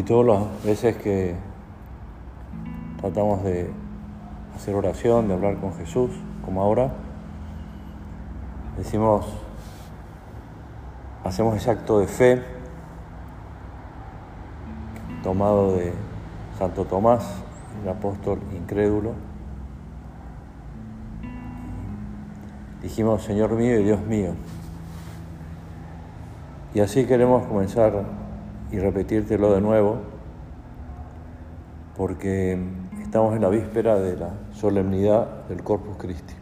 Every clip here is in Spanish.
Si todas las veces que tratamos de hacer oración, de hablar con Jesús, como ahora, decimos, hacemos ese acto de fe tomado de Santo Tomás, el apóstol incrédulo. Dijimos, Señor mío y Dios mío. Y así queremos comenzar y repetírtelo de nuevo, porque estamos en la víspera de la solemnidad del Corpus Christi.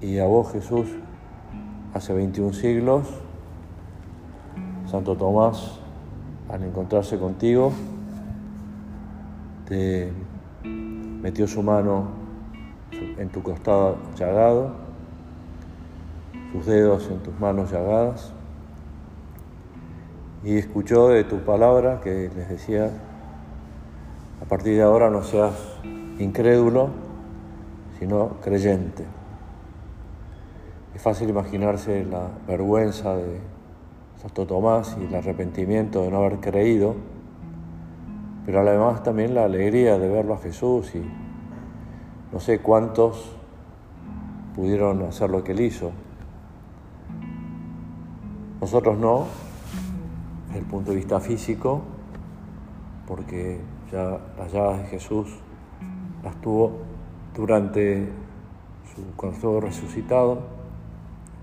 Y a vos, Jesús, hace 21 siglos, Santo Tomás, al encontrarse contigo, te metió su mano en tu costado llagado, sus dedos en tus manos llagadas, y escuchó de tu palabra que les decía, a partir de ahora no seas incrédulo, sino creyente. Es fácil imaginarse la vergüenza de Santo Tomás y el arrepentimiento de no haber creído, pero además también la alegría de verlo a Jesús y no sé cuántos pudieron hacer lo que él hizo. Nosotros no, desde el punto de vista físico, porque ya las llaves de Jesús las tuvo durante su, cuando estuvo resucitado,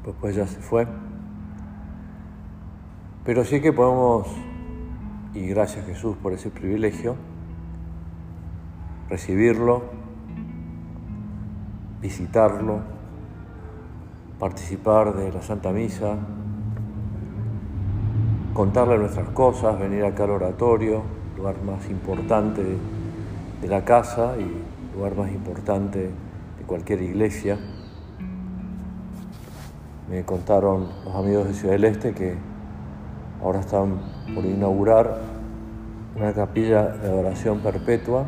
después ya se fue. Pero sí que podemos, y gracias Jesús por ese privilegio, recibirlo, visitarlo, participar de la Santa Misa, contarle nuestras cosas, venir acá al oratorio, lugar más importante de la casa y lugar más importante de cualquier iglesia. Me contaron los amigos de Ciudad del Este que Ahora están por inaugurar una capilla de adoración perpetua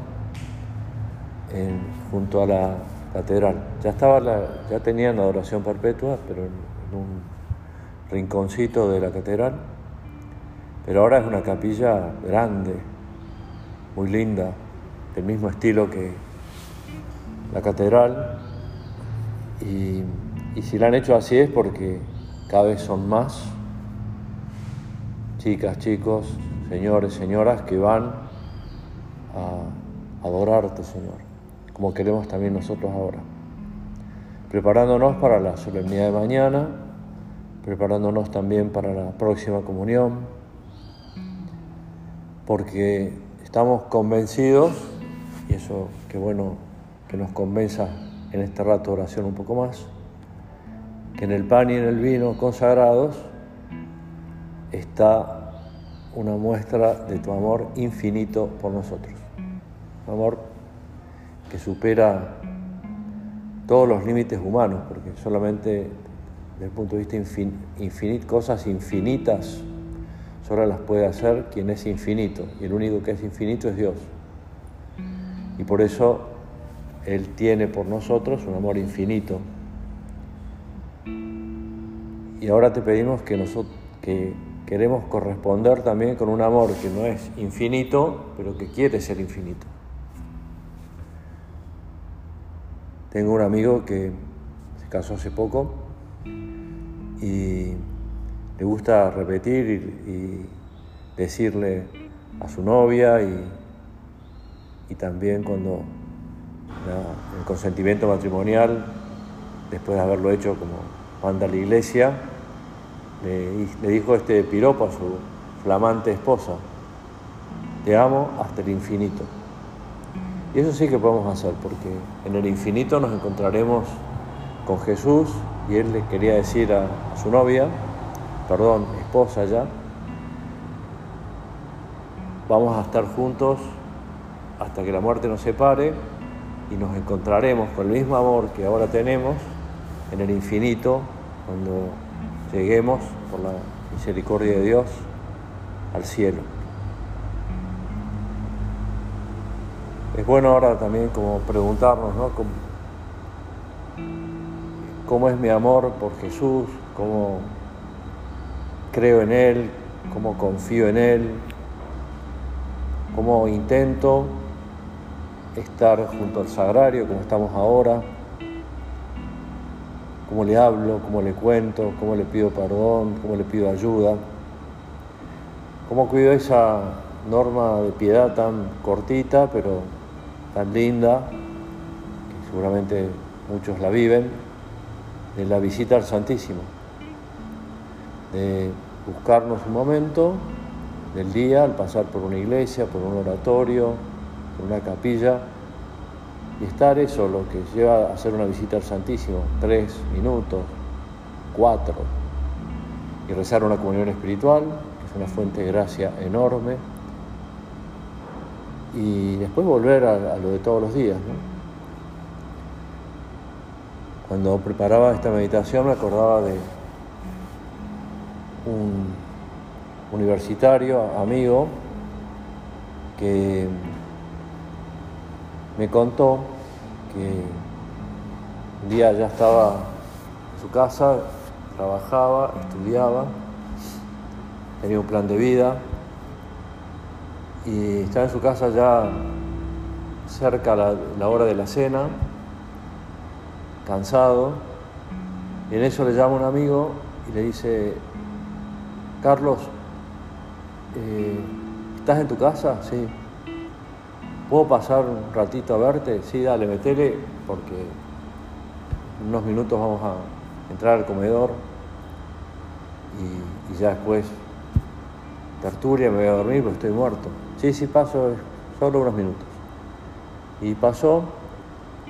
junto a la catedral. Ya, estaba ya tenían la adoración perpetua, pero en, un rinconcito de la catedral. Pero ahora es una capilla grande, muy linda, del mismo estilo que la catedral. Y, si la han hecho así es porque cada vez son más chicas, chicos, señores, señoras que van a adorarte, Señor, como queremos también nosotros ahora. Preparándonos para la solemnidad de mañana, preparándonos también para la próxima comunión, porque estamos convencidos, y eso qué bueno que nos convenza en este rato de oración un poco más, que en el pan y en el vino consagrados está una muestra de tu amor infinito por nosotros. Un amor que supera todos los límites humanos, porque solamente desde el punto de vista infinito, cosas infinitas, solo las puede hacer quien es infinito, y el único que es infinito es Dios. Y por eso Él tiene por nosotros un amor infinito. Y ahora te pedimos que, nosotros, que queremos corresponder también con un amor que no es infinito, pero que quiere ser infinito. Tengo un amigo que se casó hace poco y le gusta repetir y, decirle a su novia y, y también cuando el consentimiento matrimonial, después de haberlo hecho como manda la iglesia, le, dijo este piropo a su flamante esposa, te amo hasta el infinito. Y eso sí que podemos hacer, porque en el infinito nos encontraremos con Jesús y él le quería decir a, su novia, perdón, esposa ya, vamos a estar juntos hasta que la muerte nos separe y nos encontraremos con el mismo amor que ahora tenemos en el infinito cuando lleguemos por la misericordia de Dios al cielo. Es bueno ahora también como preguntarnos, ¿no? ¿Cómo, es mi amor por Jesús? ¿Cómo, creo en Él, cómo confío en Él, cómo intento estar junto al sagrario como estamos ahora, cómo le hablo, cómo le cuento, cómo le pido perdón, cómo le pido ayuda, cómo cuido esa norma de piedad tan cortita pero tan linda, que seguramente muchos la viven, de la visita al Santísimo, de buscarnos un momento del día al pasar por una iglesia, por un oratorio, por una capilla, y estar eso, lo que lleva a hacer una visita al Santísimo, tres minutos, cuatro, y rezar una comunión espiritual, que es una fuente de gracia enorme, y después volver a, lo de todos los días. Cuando preparaba esta meditación me acordaba de un universitario, amigo, que me contó que un día ya estaba en su casa, trabajaba, estudiaba, tenía un plan de vida y estaba en su casa ya cerca la, la hora de la cena, cansado, y en eso le llama un amigo y le dice, Carlos, eh, ¿estás en tu casa? Sí. ¿Puedo pasar un ratito a verte? Sí, dale, metele, porque en unos minutos vamos a entrar al comedor y, ya después tertulia, me voy a dormir porque estoy muerto. Sí, sí, paso solo unos minutos. Y pasó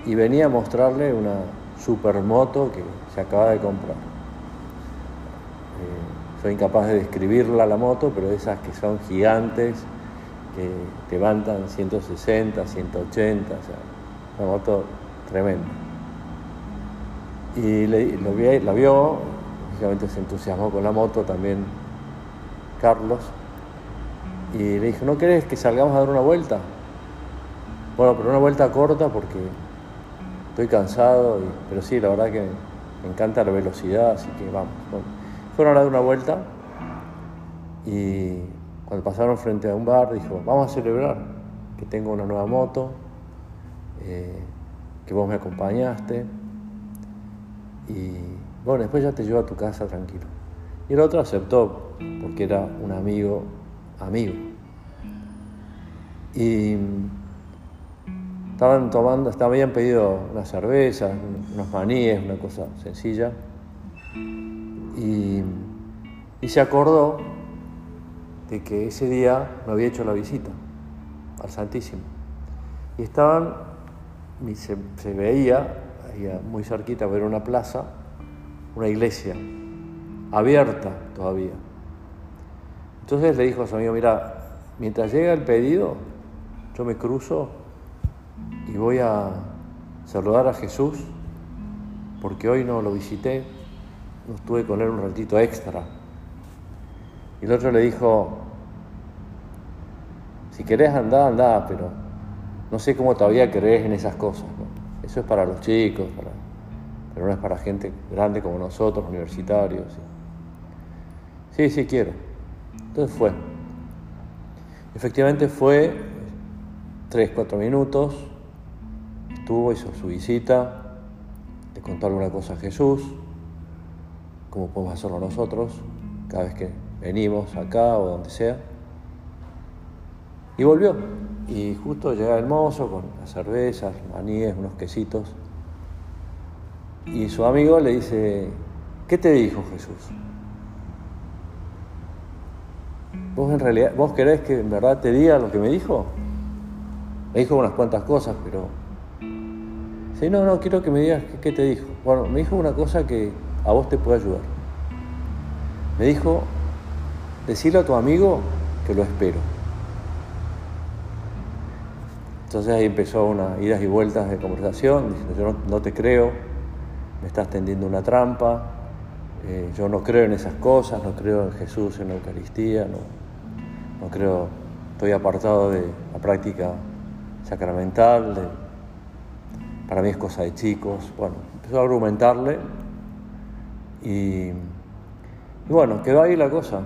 y venía a mostrarle una supermoto que se acaba de comprar. Soy incapaz de describirla la moto, pero esas que son gigantes, que levantan 160, 180, o sea, una moto tremenda. Y la vio, lógicamente se entusiasmó con la moto también Carlos, y le dijo, ¿no querés que salgamos a dar una vuelta? Bueno, pero una vuelta corta porque estoy cansado, pero sí, la verdad que me encanta la velocidad, así que vamos. Fueron a dar una vuelta y cuando pasaron frente a un bar, dijo, vamos a celebrar que tengo una nueva moto, eh, que vos me acompañaste. Y bueno, después ya te llevo a tu casa tranquilo. Y el otro aceptó, porque era un amigo, amigo. Y estaban tomando, habían pedido una cerveza, unos maníes, una cosa sencilla. Y, se acordó de que ese día me había hecho la visita al Santísimo. Y estaban, se, se veía, muy cerquita, ver una plaza, una iglesia, abierta todavía. Entonces le dijo a su amigo, mira, mientras llega el pedido, yo me cruzo y voy a saludar a Jesús, porque hoy no lo visité, no estuve con él un ratito extra. Y el otro le dijo, si querés andar, andá, pero no sé cómo todavía crees en esas cosas. Eso es para los chicos, pero no es para gente grande como nosotros, universitarios. Sí, sí, quiero. Entonces fue. Efectivamente fue tres, cuatro minutos, estuvo, hizo su visita, le contó alguna cosa a Jesús, como podemos hacerlo nosotros cada vez que venimos acá o donde sea. Y volvió. Y justo llega el mozo con las cervezas, maníes, unos quesitos. Y su amigo le dice, ¿qué te dijo Jesús? ¿Vos en realidad, vos querés que en verdad te diga lo que me dijo? Me dijo unas cuantas cosas, pero... Sí, no, no, quiero que me digas qué te dijo. Bueno, me dijo una cosa que a vos te puede ayudar. Me dijo decirle a tu amigo que lo espero. Entonces ahí empezó una idas y vueltas de conversación, diciendo, yo no, te creo, me estás tendiendo una trampa, eh, yo no creo en esas cosas, no creo en Jesús, en la Eucaristía, no, no creo, estoy apartado de la práctica sacramental, para mí es cosa de chicos. Bueno, empezó a argumentarle y bueno, quedó ahí la cosa.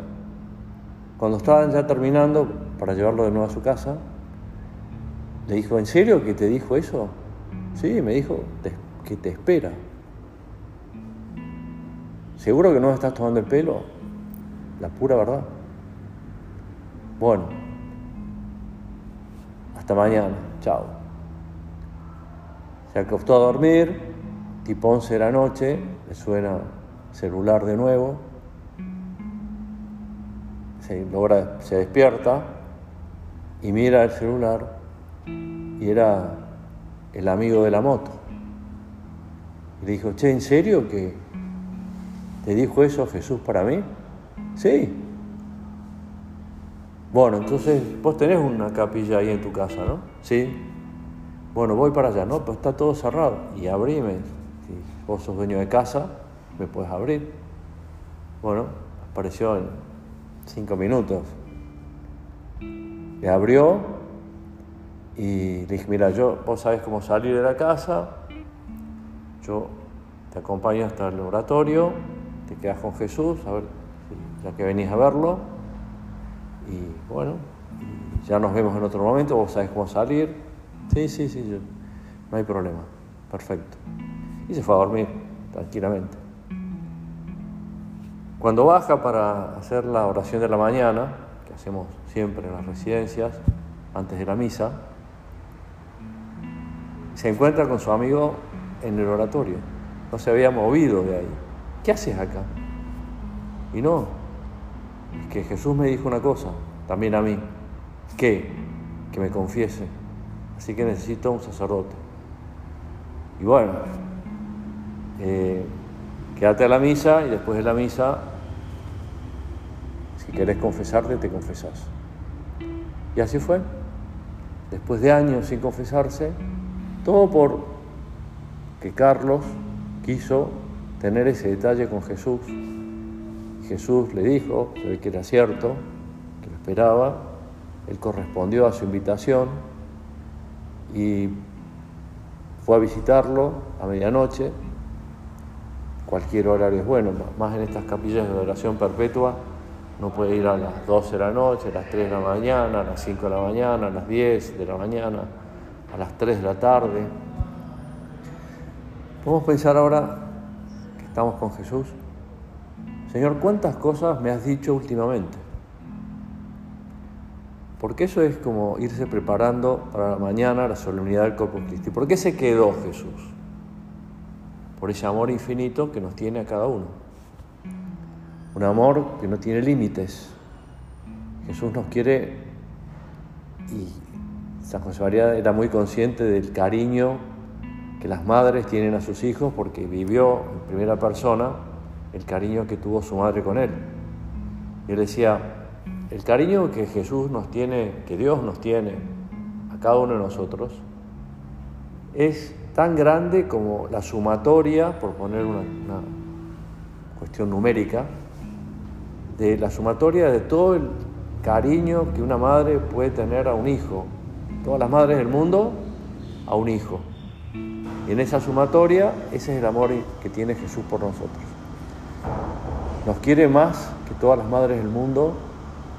Cuando estaban ya terminando para llevarlo de nuevo a su casa, le dijo, ¿en serio que te dijo eso? Sí, me dijo que te espera. ¿Seguro que no me estás tomando el pelo? La pura verdad. Bueno, hasta mañana. Chao. Se acostó a dormir, tipo 11 de la noche, le suena celular de nuevo, se, logra, se despierta y mira el celular y era el amigo de la moto. Y le dijo, che, ¿en serio que te dijo eso Jesús para mí? Sí. Bueno, entonces vos tenés una capilla ahí en tu casa, ¿no? Sí. Bueno, voy para allá, ¿no? Pues está todo cerrado. Y abrime. Si vos sos dueño de casa, me puedes abrir. Bueno, apareció en cinco minutos. Le abrió y le dije, mira, yo, vos sabés cómo salir de la casa, yo te acompaño hasta el laboratorio, te quedas con Jesús, a ver, ya que venís a verlo, y bueno, ya nos vemos en otro momento, vos sabés cómo salir, sí, sí, sí, no hay problema, perfecto. Y se fue a dormir tranquilamente. Cuando baja para hacer la oración de la mañana, que hacemos siempre en las residencias, antes de la misa, se encuentra con su amigo en el oratorio. No se había movido de ahí. ¿Qué haces acá? Y no, es que Jesús me dijo una cosa, también a mí, que, que me confiese. Así que necesito un sacerdote. Y bueno, eh, quédate a la misa y después de la misa, si querés confesarte, te confesás. Y así fue. Después de años sin confesarse, todo por que Carlos quiso tener ese detalle con Jesús. Jesús le dijo, que era cierto, que lo esperaba, él correspondió a su invitación y fue a visitarlo a medianoche, cualquier horario es bueno, más en estas capillas de oración perpetua, no puede ir a las 12 de la noche, a las 3 de la mañana, a las 5 de la mañana, a las 10 de la mañana a las 3 de la tarde. Podemos pensar ahora que estamos con Jesús. Señor, ¿cuántas cosas me has dicho últimamente? Porque eso es como irse preparando para la mañana la solemnidad del Corpus Christi. ¿Por qué se quedó Jesús? Por ese amor infinito que nos tiene a cada uno. Un amor que no tiene límites. Jesús nos quiere y San José María era muy consciente del cariño que las madres tienen a sus hijos porque vivió en primera persona el cariño que tuvo su madre con él. Y él decía, el cariño que Jesús nos tiene, que Dios nos tiene a cada uno de nosotros, es tan grande como la sumatoria, por poner una, una cuestión numérica, de la sumatoria de todo el cariño que una madre puede tener a un hijo todas las madres del mundo, a un hijo. Y en esa sumatoria, ese es el amor que tiene Jesús por nosotros. Nos quiere más que todas las madres del mundo,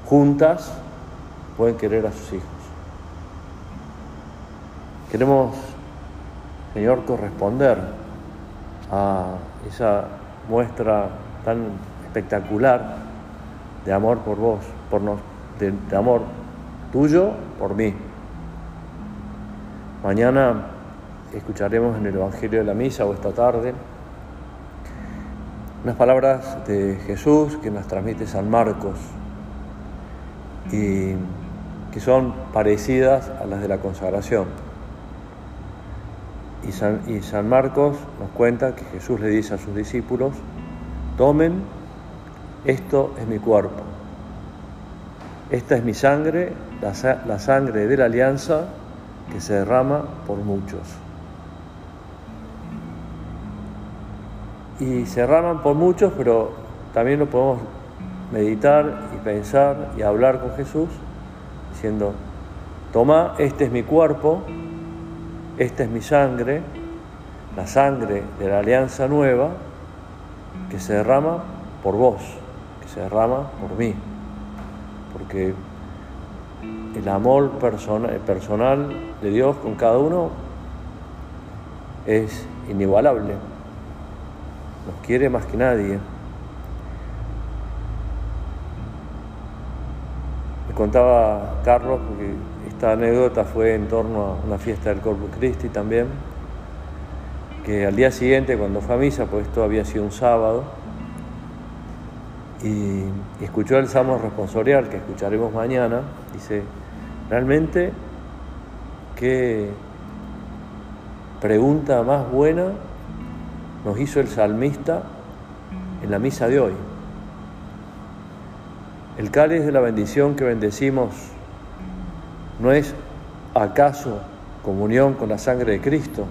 juntas, pueden querer a sus hijos. Queremos, Señor, corresponder a esa muestra tan espectacular de amor por vos, por nos, de amor tuyo por mí. Mañana escucharemos en el Evangelio de la Misa o esta tarde unas palabras de Jesús que nos transmite San Marcos y que son parecidas a las de la consagración. Y San, y San Marcos nos cuenta que Jesús le dice a sus discípulos, tomen, esto es mi cuerpo, esta es mi sangre, la, sangre de la alianza que se derrama por muchos. Y se derraman por muchos, pero también lo podemos meditar y pensar y hablar con Jesús, diciendo, toma, este es mi cuerpo, esta es mi sangre, la sangre de la alianza nueva que se derrama por vos, se derrama por mí, porque el amor personal de Dios con cada uno es inigualable, nos quiere más que nadie. Me contaba Carlos, porque esta anécdota fue en torno a una fiesta del Corpus Christi también, que al día siguiente cuando fue a misa, pues esto había sido un sábado, y, escuchó el Salmo responsorial que escucharemos mañana, dice, realmente qué pregunta más buena nos hizo el salmista en la misa de hoy. El cáliz de la bendición que bendecimos no es acaso comunión con la sangre de Cristo.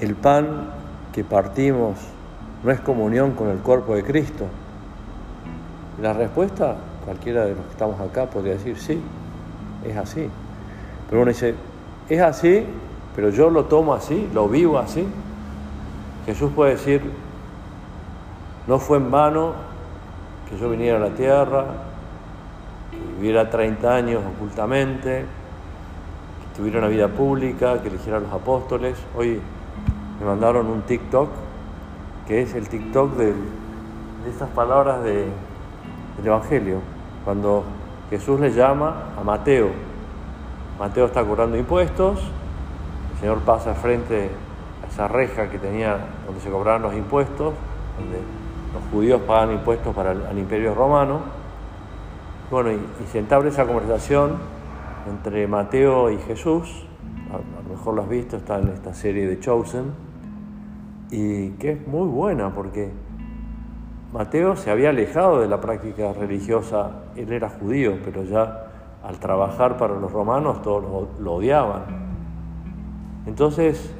El pan que partimos no es comunión con el cuerpo de Cristo. La respuesta, cualquiera de los que estamos acá podría decir, sí, es así. Pero uno dice, es así, pero yo lo tomo así, lo vivo así. Jesús puede decir, no fue en vano que yo viniera a la tierra, que viviera 30 años ocultamente, que tuviera una vida pública, que eligiera a los apóstoles. Hoy me mandaron un TikTok, que es el TikTok de, estas palabras del Evangelio, cuando Jesús le llama a Mateo. Mateo está cobrando impuestos, el Señor pasa frente a esa reja que tenía donde se cobraban los impuestos, donde los judíos pagan impuestos para el, imperio romano. Bueno, y, se entabla esa conversación entre Mateo y Jesús, a, lo mejor lo has visto, está en esta serie de Chosen, y que es muy buena porque Mateo se había alejado de la práctica religiosa, él era judío, pero ya al trabajar para los romanos todos lo, odiaban. Entonces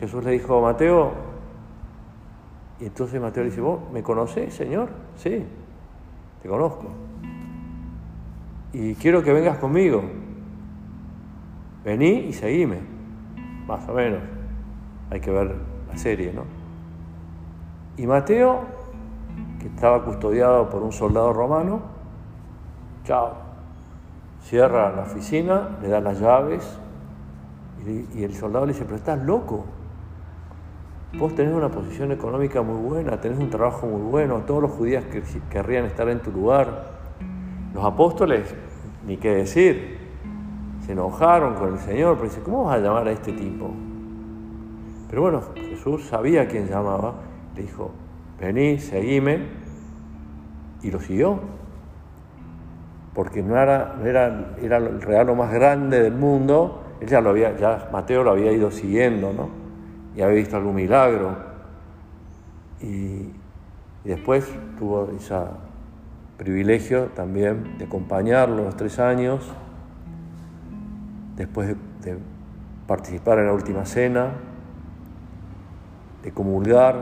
Jesús le dijo a Mateo, y entonces Mateo le dice, ¿vos me conocés, Señor? Sí, te conozco. Y quiero que vengas conmigo. Vení y seguime. Más o menos. Hay que ver la serie, ¿no? Y Mateo, que estaba custodiado por un soldado romano, chao, cierra la oficina, le da las llaves y, el soldado le dice, pero estás loco. Vos tenés una posición económica muy buena, tenés un trabajo muy bueno, todos los judíos que, querrían estar en tu lugar. Los apóstoles, ni qué decir, se enojaron con el Señor, pero dice, ¿cómo vas a llamar a este tipo? Pero bueno, Jesús sabía quién llamaba, le dijo, vení, seguime, y lo siguió. Porque no era, era, era el regalo más grande del mundo, él ya lo había, ya Mateo lo había ido siguiendo, ¿no? Y había visto algún milagro. Y, después tuvo ese privilegio también de acompañarlo los tres años, después de participar en la última cena, de comulgar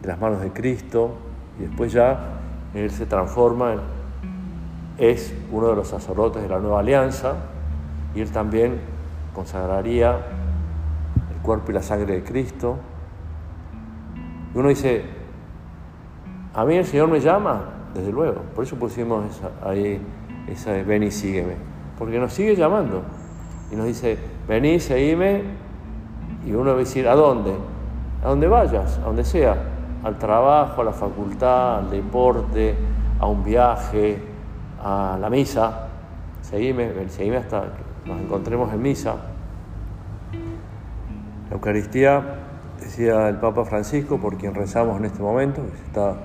de las manos de Cristo y después ya Él se transforma, es uno de los sacerdotes de la nueva alianza y Él también consagraría el cuerpo y la sangre de Cristo. Y uno dice, a mí el Señor me llama, desde luego, por eso pusimos ahí esa de ven y sígueme, porque nos sigue llamando y nos dice, vení, seguime, y uno va a decir, ¿a dónde? A donde vayas, a donde sea, al trabajo, a la facultad, al deporte, a un viaje, a la misa. Seguime, seguime hasta que nos encontremos en misa. La Eucaristía, decía el Papa Francisco, por quien rezamos en este momento, que se está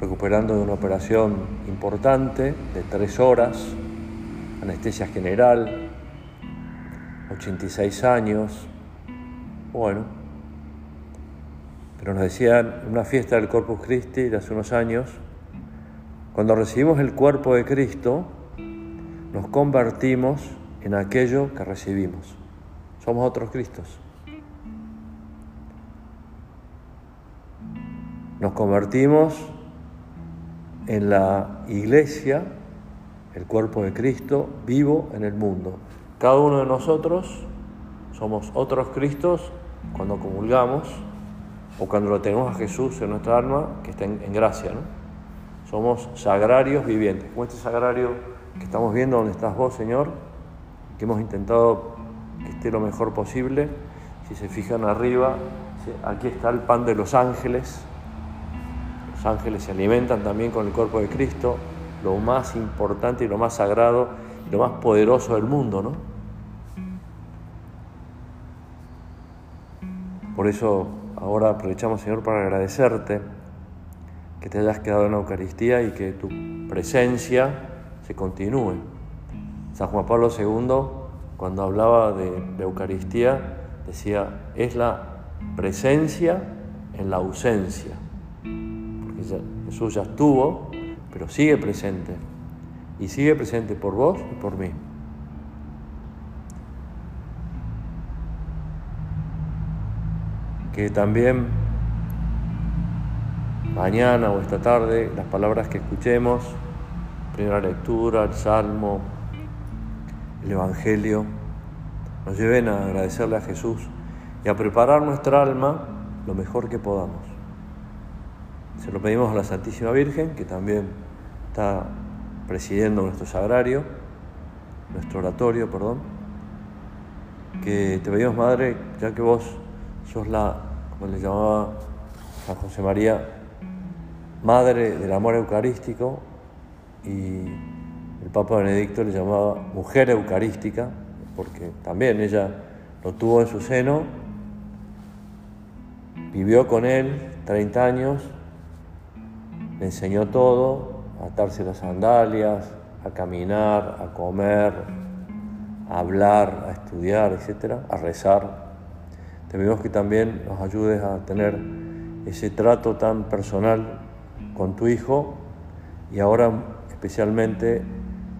recuperando de una operación importante de tres horas, anestesia general, 86 años. Bueno, pero nos decían una fiesta del Corpus Christi de hace unos años, cuando recibimos el cuerpo de Cristo, nos convertimos en aquello que recibimos. Somos otros Cristos. Nos convertimos en la iglesia, el cuerpo de Cristo, vivo en el mundo. Cada uno de nosotros somos otros Cristos cuando comulgamos o cuando lo tenemos a Jesús en nuestra alma, que está en, gracia. ¿no? Somos sagrarios vivientes. Como este sagrario que estamos viendo donde estás vos, Señor, que hemos intentado que esté lo mejor posible. Si se fijan arriba, aquí está el pan de los ángeles. Los ángeles se alimentan también con el cuerpo de Cristo, lo más importante y lo más sagrado y lo más poderoso del mundo, ¿no? Por eso ahora aprovechamos, Señor, para agradecerte que te hayas quedado en la Eucaristía y que tu presencia se continúe. San Juan Pablo II, cuando hablaba de Eucaristía, decía, es la presencia en la ausencia. Porque Jesús ya estuvo, pero sigue presente. Y sigue presente por vos y por mí. Que también mañana o esta tarde las palabras que escuchemos, primera lectura, el Salmo, el Evangelio, nos lleven a agradecerle a Jesús y a preparar nuestra alma lo mejor que podamos. Se lo pedimos a la Santísima Virgen, que también está presidiendo nuestro sagrario, nuestro oratorio, perdón, que te pedimos, Madre, ya que vos sos la, como le llamaba San José María, madre del amor eucarístico y el Papa Benedicto le llamaba mujer eucarística, porque también ella lo tuvo en su seno, vivió con él 30 años, le enseñó todo, a atarse las sandalias, a caminar, a comer, a hablar, a estudiar, etc., a rezar. Te pedimos que también nos ayudes a tener ese trato tan personal con tu Hijo y ahora especialmente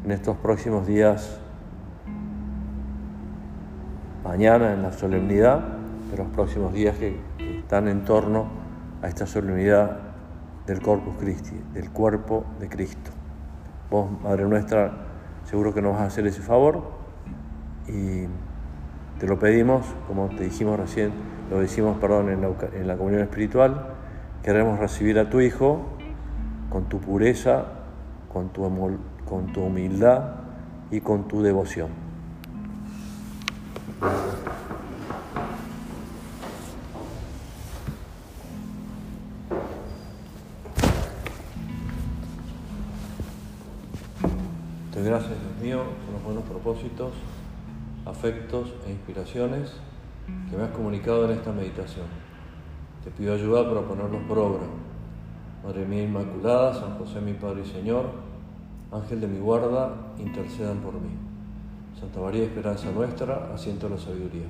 en estos próximos días, mañana en la solemnidad, de los próximos días que, están en torno a esta solemnidad del Corpus Christi, del cuerpo de Cristo. Vos, Madre nuestra, seguro que nos vas a hacer ese favor y te lo pedimos, como te dijimos recién, lo decimos, perdón, en la, comunión espiritual, queremos recibir a tu Hijo con tu pureza, con tu, con tu humildad y con tu devoción. Te gracias, Dios mío, por los buenos propósitos afectos e inspiraciones que me has comunicado en esta meditación. Te pido ayuda para ponerlos por obra. Madre mía Inmaculada, San José mi Padre y Señor, Ángel de mi guarda, intercedan por mí. Santa María, esperanza nuestra, asiento la sabiduría.